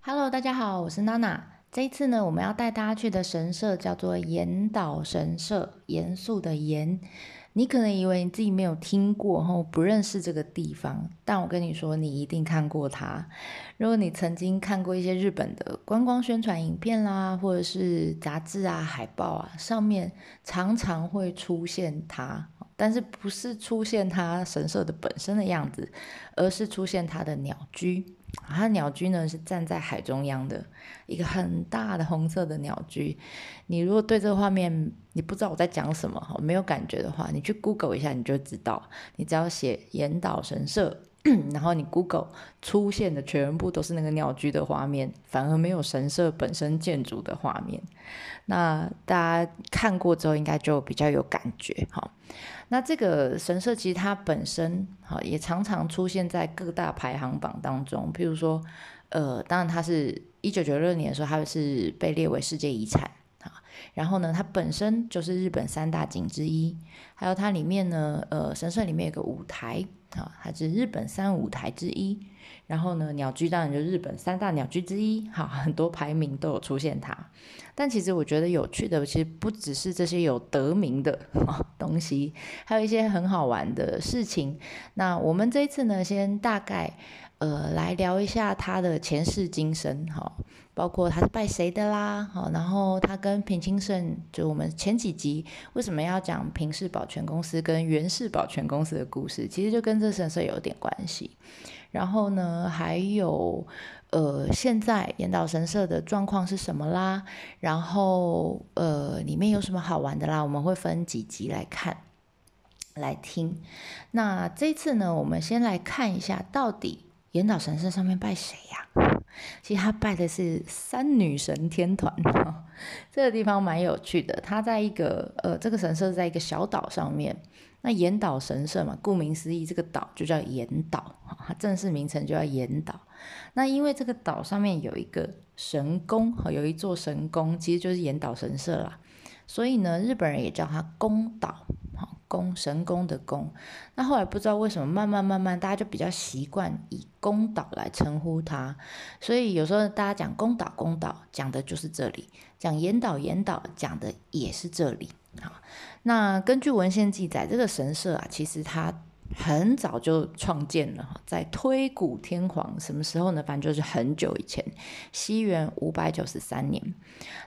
Hello，大家好，我是娜娜。这一次呢，我们要带大家去的神社叫做岩岛神社，严肃的严。你可能以为你自己没有听过，吼，不认识这个地方，但我跟你说，你一定看过它。如果你曾经看过一些日本的观光宣传影片啦，或者是杂志啊、海报啊，上面常常会出现它，但是不是出现它神社的本身的样子，而是出现它的鸟居。它鸟居呢是站在海中央的一个很大的红色的鸟居。你如果对这个画面你不知道我在讲什么，没有感觉的话，你去 Google 一下你就知道。你只要写岩岛神社，然后你 Google 出现的全部都是那个鸟居的画面，反而没有神社本身建筑的画面。那大家看过之后应该就比较有感觉哈。那这个神社其实它本身哈也常常出现在各大排行榜当中，譬如说，呃，当然它是一九九六年的时候，它是被列为世界遗产啊。然后呢，它本身就是日本三大景之一，还有它里面呢，呃，神社里面有个舞台啊，它是日本三舞台之一。然后呢，鸟居当然就日本三大鸟居之一，哈，很多排名都有出现它。但其实我觉得有趣的，其实不只是这些有得名的 东西，还有一些很好玩的事情。那我们这一次呢，先大概呃来聊一下他的前世今生，哈，包括他是拜谁的啦，好，然后他跟平清盛，就我们前几集为什么要讲平氏保全公司跟源氏保全公司的故事，其实就跟这神社有点关系。然后呢，还有呃，现在岩岛神社的状况是什么啦？然后呃，里面有什么好玩的啦？我们会分几集来看、来听。那这次呢，我们先来看一下，到底岩岛神社上面拜谁呀？其实他拜的是三女神天团，这个地方蛮有趣的。它在一个呃，这个神社在一个小岛上面。那岩岛神社嘛，顾名思义，这个岛就叫岩岛，它正式名称就叫岩岛。那因为这个岛上面有一个神宫，有一座神宫，其实就是岩岛神社啦。所以呢，日本人也叫它宫岛，宫神宫的宫。那后来不知道为什么，慢慢慢慢，大家就比较习惯以宫岛来称呼它。所以有时候大家讲宫岛，宫岛讲的就是这里；讲岩岛，岩岛讲的也是这里。好，那根据文献记载，这个神社啊，其实它很早就创建了，在推古天皇什么时候呢？反正就是很久以前，西元五百九十三年。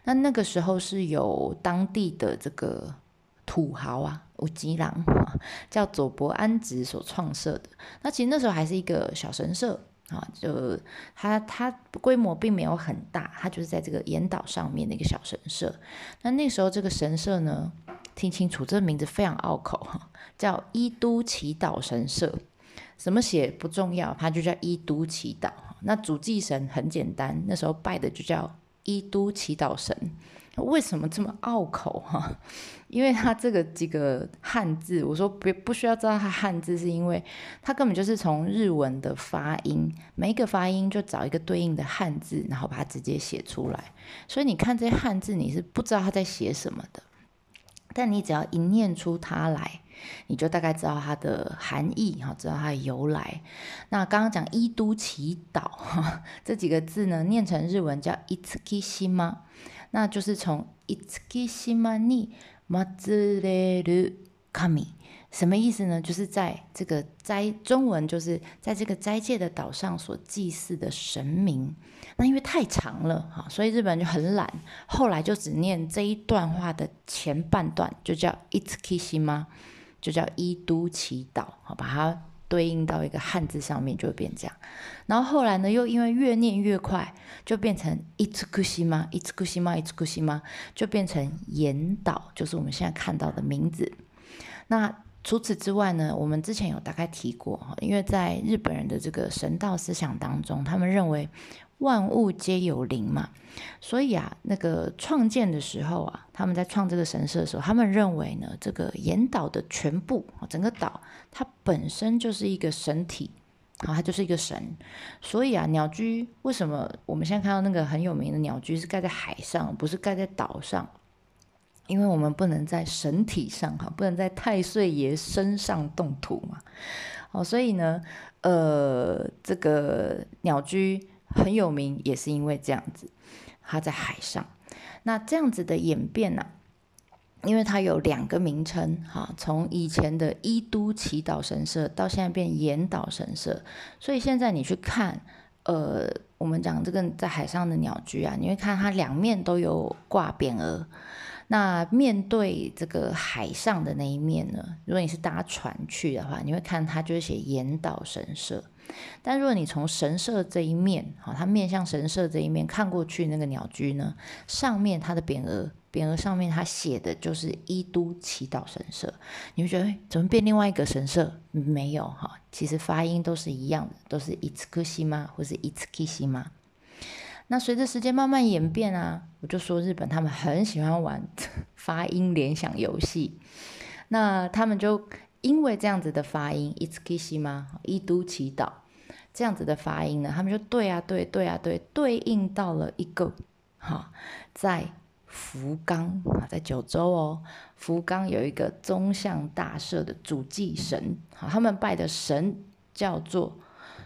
那那个时候是有当地的这个土豪啊，五吉郎叫佐伯安直所创设的。那其实那时候还是一个小神社啊，就它它规模并没有很大，它就是在这个岩岛上面的一个小神社。那那时候这个神社呢？听清楚，这个名字非常拗口，叫伊都祈祷神社。怎么写不重要，它就叫伊都祈祷。那主祭神很简单，那时候拜的就叫伊都祈祷神。为什么这么拗口哈？因为它这个几个汉字，我说不不需要知道它汉字，是因为它根本就是从日文的发音，每一个发音就找一个对应的汉字，然后把它直接写出来。所以你看这些汉字，你是不知道他在写什么的。但你只要一念出它来，你就大概知道它的含义哈，知道它的由来。那刚刚讲伊都祈祷哈，这几个字呢，念成日文叫 Itsukishima，那就是从 Itsukishima ni 马兹雷鲁卡米。什么意思呢？就是在这个斋中文，就是在这个斋戒的岛上所祭祀的神明。那因为太长了哈，所以日本人就很懒，后来就只念这一段话的前半段，就叫 Itsukishima，就叫伊都祈祷，好，把它对应到一个汉字上面就会变这样。然后后来呢，又因为越念越快，就变成伊兹古西吗？伊兹古西吗？伊兹古西吗就变成岩岛，就是我们现在看到的名字。那除此之外呢，我们之前有大概提过哈，因为在日本人的这个神道思想当中，他们认为万物皆有灵嘛，所以啊，那个创建的时候啊，他们在创这个神社的时候，他们认为呢，这个岩岛的全部整个岛，它本身就是一个神体，好，它就是一个神，所以啊，鸟居为什么我们现在看到那个很有名的鸟居是盖在海上，不是盖在岛上？因为我们不能在神体上哈，不能在太岁爷身上动土嘛，哦，所以呢，呃，这个鸟居很有名，也是因为这样子，它在海上。那这样子的演变呢？因为它有两个名称，哈，从以前的伊都祈祷神社到现在变岩岛神社，所以现在你去看，呃，我们讲这个在海上的鸟居啊，你会看它两面都有挂匾额。那面对这个海上的那一面呢，如果你是搭船去的话，你会看它就是写岩岛神社。但如果你从神社这一面，好，它面向神社这一面看过去，那个鸟居呢，上面它的匾额，匾额上面它写的就是伊都祈祷神社，你会觉得，哎，怎么变另外一个神社？没有哈，其实发音都是一样的，都是伊兹克西吗，或是伊兹基西吗？那随着时间慢慢演变啊，我就说日本他们很喜欢玩 发音联想游戏，那他们就因为这样子的发音伊兹基西吗，伊都祈祷。这样子的发音呢，他们就对啊，对对啊，对，对应到了一个哈，在福冈啊，在九州哦，福冈有一个宗像大社的主祭神，好，他们拜的神叫做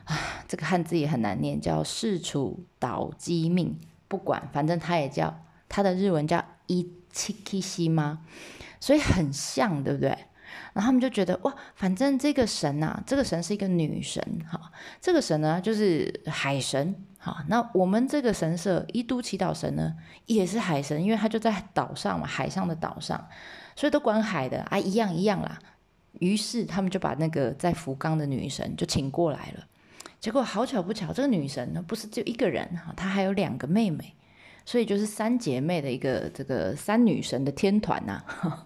啊，这个汉字也很难念，叫世楚岛基命，不管，反正他也叫他的日文叫伊七基西吗？所以很像，对不对？然后他们就觉得哇，反正这个神呐，这个神是一个女神哈，这个神呢就是海神哈。那我们这个神社伊都祈祷神呢也是海神，因为他就在岛上嘛，海上的岛上，所以都管海的啊，一样一样啦。于是他们就把那个在福冈的女神就请过来了。结果好巧不巧，这个女神呢不是就一个人哈，她还有两个妹妹，所以就是三姐妹的一个这个三女神的天团呐。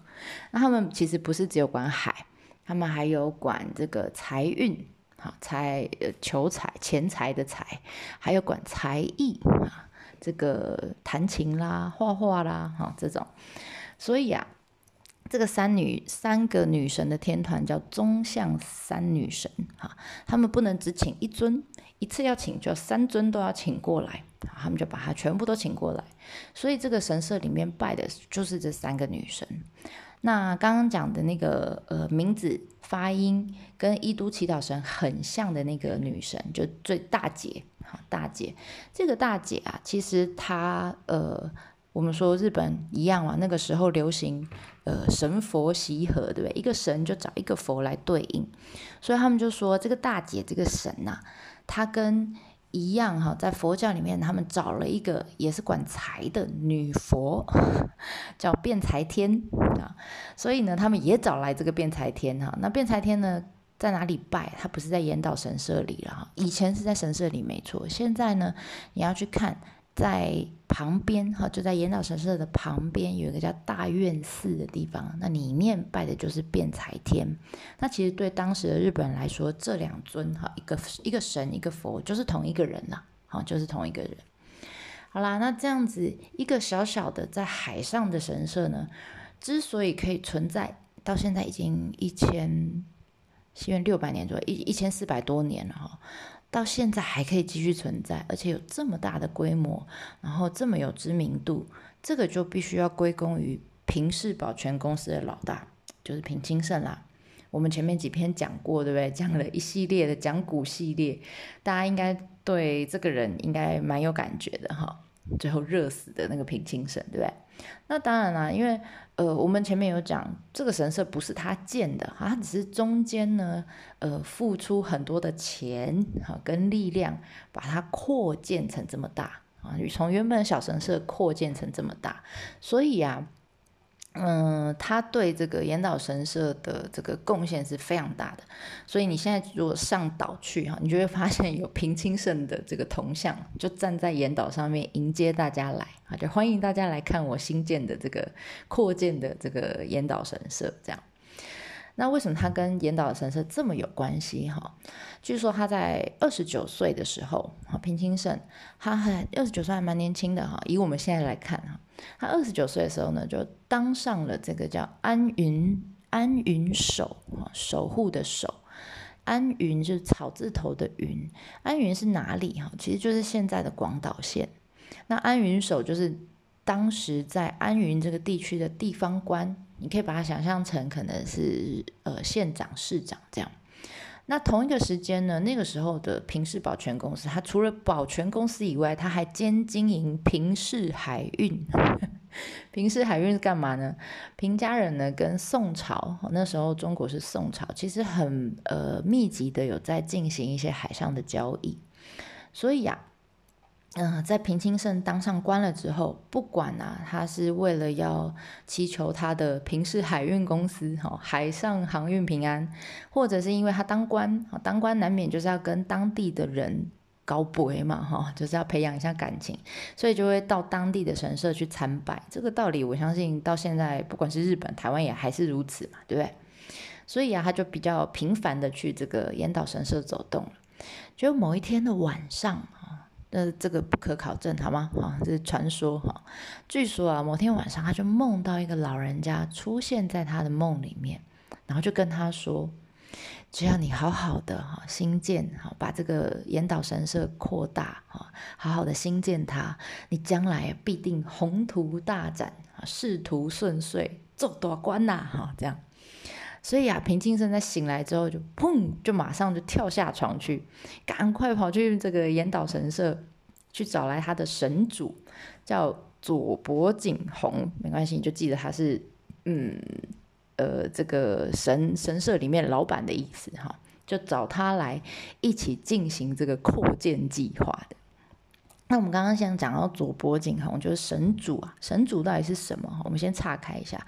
那他们其实不是只有管海，他们还有管这个财运，好财求财钱财的财，还有管才艺啊，这个弹琴啦、画画啦，哈这种。所以啊，这个三女三个女神的天团叫中像三女神，哈，他们不能只请一尊，一次要请就要三尊都要请过来，他们就把它全部都请过来。所以这个神社里面拜的就是这三个女神。那刚刚讲的那个呃名字发音跟伊都祈祷神很像的那个女神，就最大姐，好大姐。这个大姐啊，其实她呃，我们说日本一样嘛，那个时候流行呃神佛习合，对不对？一个神就找一个佛来对应，所以他们就说这个大姐这个神呐，她跟一样哈，在佛教里面，他们找了一个也是管财的女佛，叫辩财天啊。所以呢，他们也找来这个辩财天哈。那辩财天呢，在哪里拜？他不是在岩岛神社里了哈。以前是在神社里没错，现在呢，你要去看。在旁边哈，就在岩岛神社的旁边有一个叫大院寺的地方，那里面拜的就是辩才天。那其实对当时的日本人来说，这两尊哈，一个一个神，一个佛，就是同一个人呐，好，就是同一个人。好啦，那这样子一个小小的在海上的神社呢，之所以可以存在到现在已经一千，西元六百年左右，一一千四百多年了哈。到现在还可以继续存在，而且有这么大的规模，然后这么有知名度，这个就必须要归功于平氏保全公司的老大，就是平清盛啦。我们前面几篇讲过，对不对？讲了一系列的讲股系列，大家应该对这个人应该蛮有感觉的哈。最后热死的那个平清神，对不对？那当然啦，因为呃，我们前面有讲，这个神社不是他建的，他只是中间呢，呃，付出很多的钱哈跟力量，把它扩建成这么大啊，从原本的小神社扩建成这么大，所以啊。嗯，他对这个岩岛神社的这个贡献是非常大的，所以你现在如果上岛去哈，你就会发现有平清盛的这个铜像，就站在岩岛上面迎接大家来啊，就欢迎大家来看我新建的这个扩建的这个岩岛神社这样。那为什么他跟岩岛神社这么有关系哈？据说他在二十九岁的时候，平清盛，他还二十九岁还蛮年轻的哈，以我们现在来看哈。他二十九岁的时候呢，就当上了这个叫安云安云守啊，守护的守。安云就是草字头的云，安云是哪里哈？其实就是现在的广岛县。那安云守就是当时在安云这个地区的地方官，你可以把它想象成可能是呃县长、市长这样。那同一个时间呢，那个时候的平氏保全公司，它除了保全公司以外，它还兼经营平氏海运。平氏海运是干嘛呢？平家人呢跟宋朝那时候中国是宋朝，其实很呃密集的有在进行一些海上的交易，所以呀。嗯，在平清盛当上官了之后，不管啊，他是为了要祈求他的平氏海运公司哈海上航运平安，或者是因为他当官当官难免就是要跟当地的人搞博嘛哈，就是要培养一下感情，所以就会到当地的神社去参拜。这个道理我相信到现在不管是日本、台湾也还是如此嘛，对不对？所以啊，他就比较频繁的去这个岩岛神社走动了。就某一天的晚上。那这个不可考证，好吗？啊，这是传说哈。据说啊，某天晚上他就梦到一个老人家出现在他的梦里面，然后就跟他说：“只要你好好的哈新建哈，把这个岩岛神社扩大哈，好好的新建它，你将来必定宏图大展啊，仕途顺遂，做大官呐！哈，这样。”所以啊，平清盛在醒来之后，就砰，就马上就跳下床去，赶快跑去这个岩岛神社去找来他的神主，叫佐伯景弘。没关系，你就记得他是，嗯，呃，这个神神社里面老板的意思哈，就找他来一起进行这个扩建计划的。那我们刚刚先讲到左伯景宏，就是神主啊。神主到底是什么？我们先岔开一下。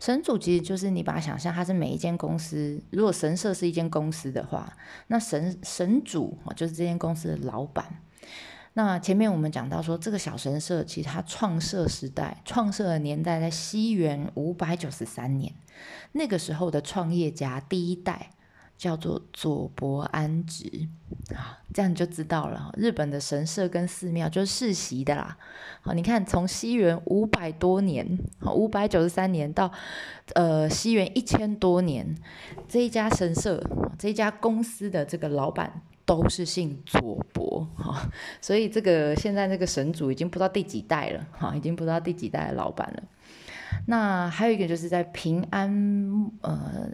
神主其实就是你把它想象，它是每一间公司。如果神社是一间公司的话，那神神主啊就是这间公司的老板。那前面我们讲到说，这个小神社其实它创设时代、创设的年代在西元五百九十三年，那个时候的创业家第一代。叫做佐伯安直啊，这样你就知道了。日本的神社跟寺庙就是世袭的啦。好，你看从西元五百多年，五百九十三年到呃西元一千多年，这一家神社、这一家公司的这个老板都是姓佐伯哈，所以这个现在那个神主已经不知道第几代了哈，已经不知道第几代的老板了。那还有一个就是在平安呃。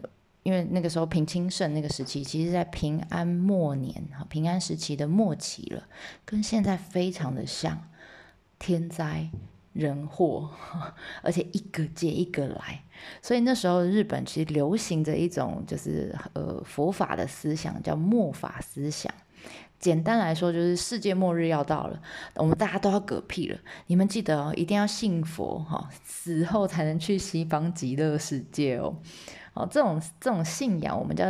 因为那个时候平清盛那个时期，其实在平安末年哈，平安时期的末期了，跟现在非常的像，天灾人祸，而且一个接一个来，所以那时候日本其实流行着一种就是呃佛法的思想，叫末法思想。简单来说，就是世界末日要到了，我们大家都要嗝屁了。你们记得哦，一定要信佛哈，死后才能去西方极乐世界哦。哦，这种这种信仰我们叫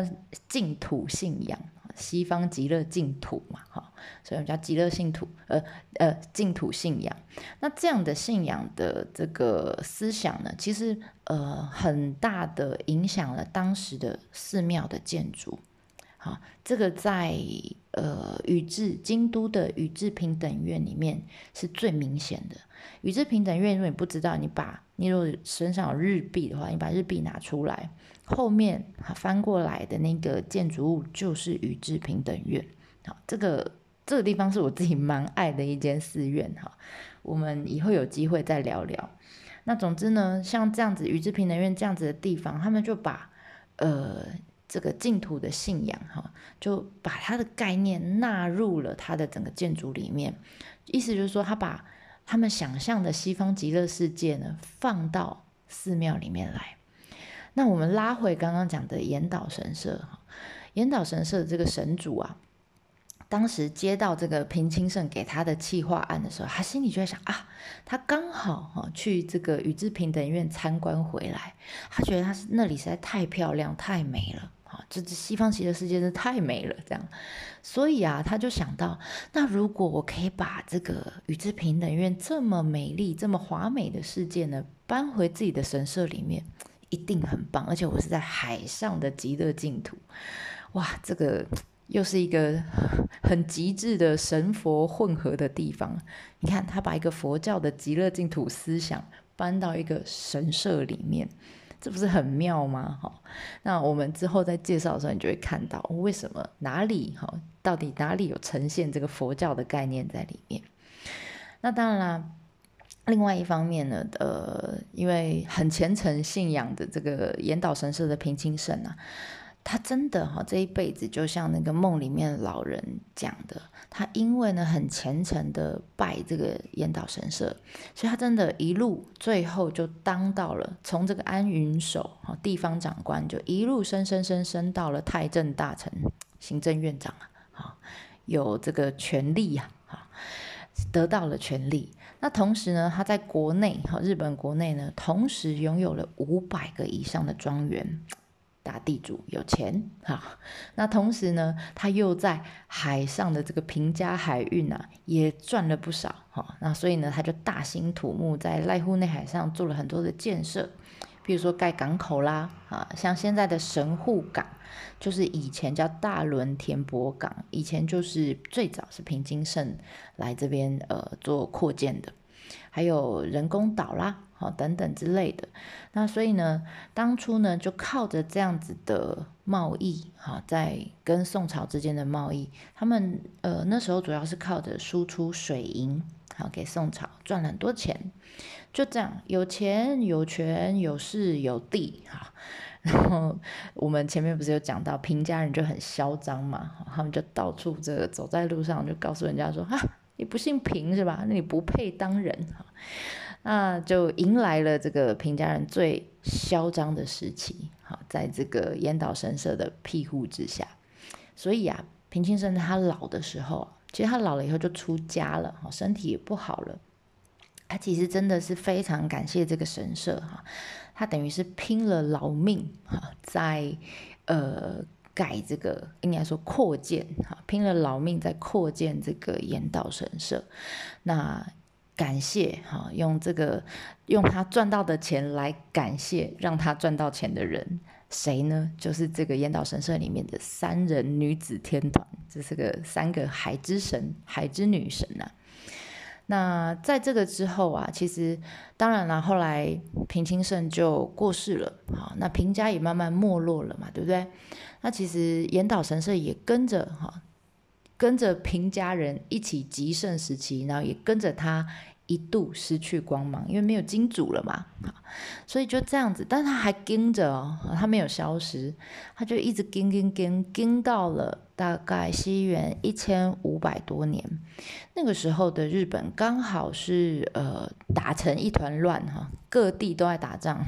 净土信仰，西方极乐净土嘛，哈，所以我们叫极乐信土，呃呃净土信仰。那这样的信仰的这个思想呢，其实呃很大的影响了当时的寺庙的建筑。好，这个在呃宇治京都的宇治平等院里面是最明显的。宇治平等院，如果你不知道，你把你如果身上有日币的话，你把日币拿出来，后面翻过来的那个建筑物就是宇治平等院。好，这个这个地方是我自己蛮爱的一间寺院哈。我们以后有机会再聊聊。那总之呢，像这样子宇治平等院这样子的地方，他们就把呃。这个净土的信仰，哈，就把它的概念纳入了它的整个建筑里面。意思就是说，他把他们想象的西方极乐世界呢，放到寺庙里面来。那我们拉回刚刚讲的岩岛神社，哈，岩岛神社的这个神主啊。当时接到这个平清盛给他的企划案的时候，他心里就在想啊，他刚好哈去这个宇治平等院参观回来，他觉得他是那里实在太漂亮、太美了这这西方极乐世界真是太美了，这样，所以啊，他就想到，那如果我可以把这个宇治平等院这么美丽、这么华美的世界呢，搬回自己的神社里面，一定很棒，而且我是在海上的极乐净土，哇，这个。又是一个很极致的神佛混合的地方。你看，他把一个佛教的极乐净土思想搬到一个神社里面，这不是很妙吗？哈，那我们之后在介绍的时候，你就会看到为什么哪里哈，到底哪里有呈现这个佛教的概念在里面。那当然啦，另外一方面呢，呃，因为很虔诚信仰的这个岩岛神社的平清盛啊。他真的哈，这一辈子就像那个梦里面老人讲的，他因为呢很虔诚的拜这个岩岛神社，所以他真的一路最后就当到了从这个安云守哈地方长官，就一路升升升升到了太政大臣、行政院长啊，哈，有这个权力呀，哈，得到了权力。那同时呢，他在国内哈日本国内呢，同时拥有了五百个以上的庄园。大地主有钱哈，那同时呢，他又在海上的这个平家海运啊，也赚了不少哈。那所以呢，他就大兴土木，在濑户内海上做了很多的建设，比如说盖港口啦啊，像现在的神户港，就是以前叫大轮田博港，以前就是最早是平津盛来这边呃做扩建的，还有人工岛啦。好，等等之类的。那所以呢，当初呢，就靠着这样子的贸易，哈，在跟宋朝之间的贸易，他们呃那时候主要是靠着输出水银，好给宋朝赚了很多钱。就这样，有钱有权有势有地，哈。然后我们前面不是有讲到平家人就很嚣张嘛，他们就到处这个走在路上就告诉人家说，哈，你不姓平是吧？那你不配当人，哈。那就迎来了这个平家人最嚣张的时期，好，在这个岩岛神社的庇护之下，所以啊，平清盛他老的时候，其实他老了以后就出家了，哈，身体也不好了，他其实真的是非常感谢这个神社，哈，他等于是拼了老命，哈，在呃改这个应该说扩建，哈，拼了老命在扩建这个岩岛神社，那。感谢哈，用这个用他赚到的钱来感谢让他赚到钱的人，谁呢？就是这个烟岛神社里面的三人女子天团，这是个三个海之神、海之女神呐。那在这个之后啊，其实当然了，后来平清盛就过世了，好，那平家也慢慢没落了嘛，对不对？那其实岩岛神社也跟着哈，跟着平家人一起极盛时期，然后也跟着他。一度失去光芒，因为没有金主了嘛，所以就这样子，但他还跟着哦，他没有消失，他就一直跟跟跟跟到了大概西元一千五百多年，那个时候的日本刚好是呃打成一团乱哈，各地都在打仗，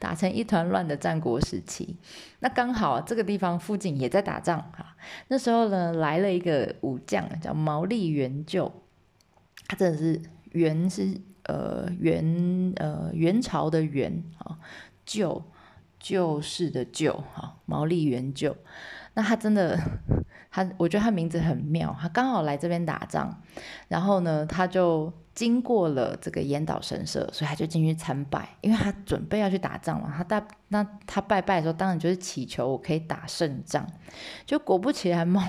打成一团乱的战国时期，那刚好这个地方附近也在打仗哈，那时候呢来了一个武将叫毛利元就。他真的是元是呃元呃元朝的元啊旧旧世的旧啊毛利元就，那他真的他我觉得他名字很妙，他刚好来这边打仗，然后呢他就经过了这个岩岛神社，所以他就进去参拜，因为他准备要去打仗嘛，他大那他拜拜的时候当然就是祈求我可以打胜仗，就果不其然毛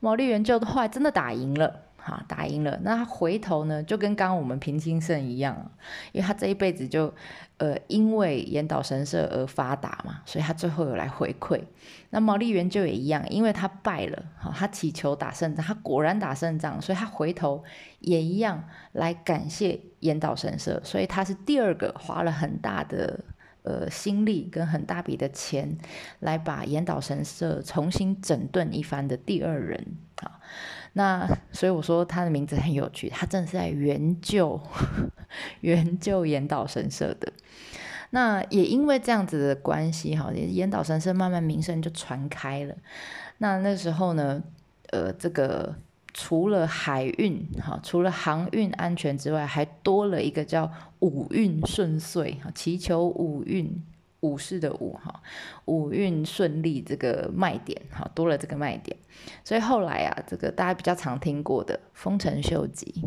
毛利元就后来真的打赢了。哈，打赢了，那他回头呢，就跟刚刚我们平清盛一样，因为他这一辈子就，呃，因为岩岛神社而发达嘛，所以他最后有来回馈。那毛利元就也一样，因为他败了，好，他祈求打胜仗，他果然打胜仗，所以他回头也一样来感谢岩岛神社，所以他是第二个花了很大的呃心力跟很大笔的钱来把岩岛神社重新整顿一番的第二人啊。那所以我说他的名字很有趣，他真的是在援救援救岩岛神社的。那也因为这样子的关系，哈，岩岛神社慢慢名声就传开了。那那时候呢，呃，这个除了海运，哈，除了航运安全之外，还多了一个叫五运顺遂，哈，祈求五运。武士的武哈，武运顺利这个卖点哈，多了这个卖点，所以后来啊，这个大家比较常听过的丰臣秀吉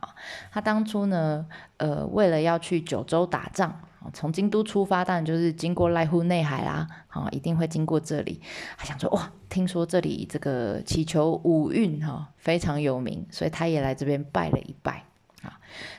啊，他当初呢，呃，为了要去九州打仗，从京都出发，当然就是经过濑户内海啦，啊，一定会经过这里，他想说哇，听说这里这个祈求武运哈非常有名，所以他也来这边拜了一拜。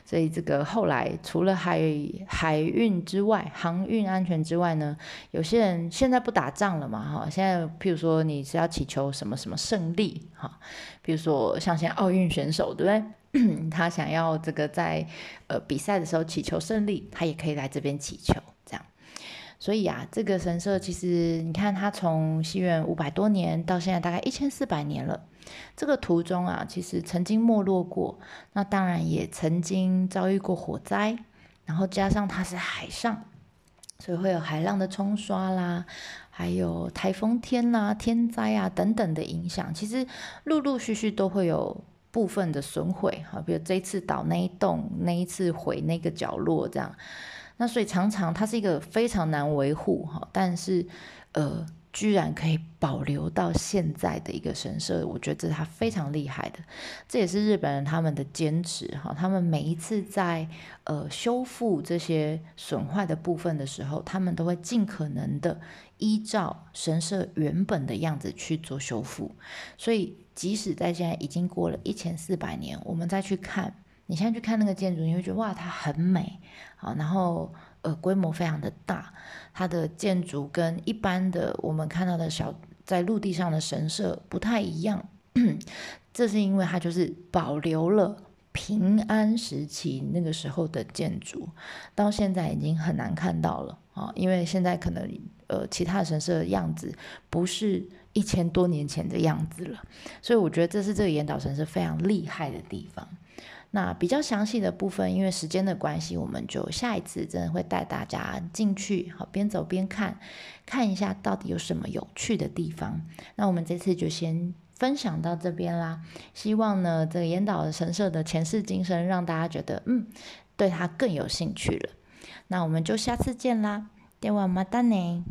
所以这个后来除了海海运之外，航运安全之外呢，有些人现在不打仗了嘛，哈，现在譬如说你是要祈求什么什么胜利，哈，比如说像现在奥运选手，对不对？他想要这个在呃比赛的时候祈求胜利，他也可以来这边祈求，所以啊，这个神社其实你看，它从西元五百多年到现在大概一千四百年了。这个途中啊，其实曾经没落过，那当然也曾经遭遇过火灾，然后加上它是海上，所以会有海浪的冲刷啦，还有台风天啦、天灾啊等等的影响，其实陆陆续续都会有部分的损毁哈，比如这次倒那一栋，那一次毁那个角落这样，那所以常常它是一个非常难维护哈，但是呃。居然可以保留到现在的一个神社，我觉得这是他非常厉害的。这也是日本人他们的坚持哈。他们每一次在呃修复这些损坏的部分的时候，他们都会尽可能的依照神社原本的样子去做修复。所以即使在现在已经过了一千四百年，我们再去看，你现在去看那个建筑，你会觉得哇，它很美好，然后。呃，规模非常的大，它的建筑跟一般的我们看到的小在陆地上的神社不太一样，这是因为它就是保留了平安时期那个时候的建筑，到现在已经很难看到了啊，因为现在可能呃其他神社的样子不是一千多年前的样子了，所以我觉得这是这个岩岛神社非常厉害的地方。那比较详细的部分，因为时间的关系，我们就下一次真的会带大家进去，好边走边看，看一下到底有什么有趣的地方。那我们这次就先分享到这边啦。希望呢，这个岩岛神社的前世今生，让大家觉得嗯，对它更有兴趣了。那我们就下次见啦，电话马达呢。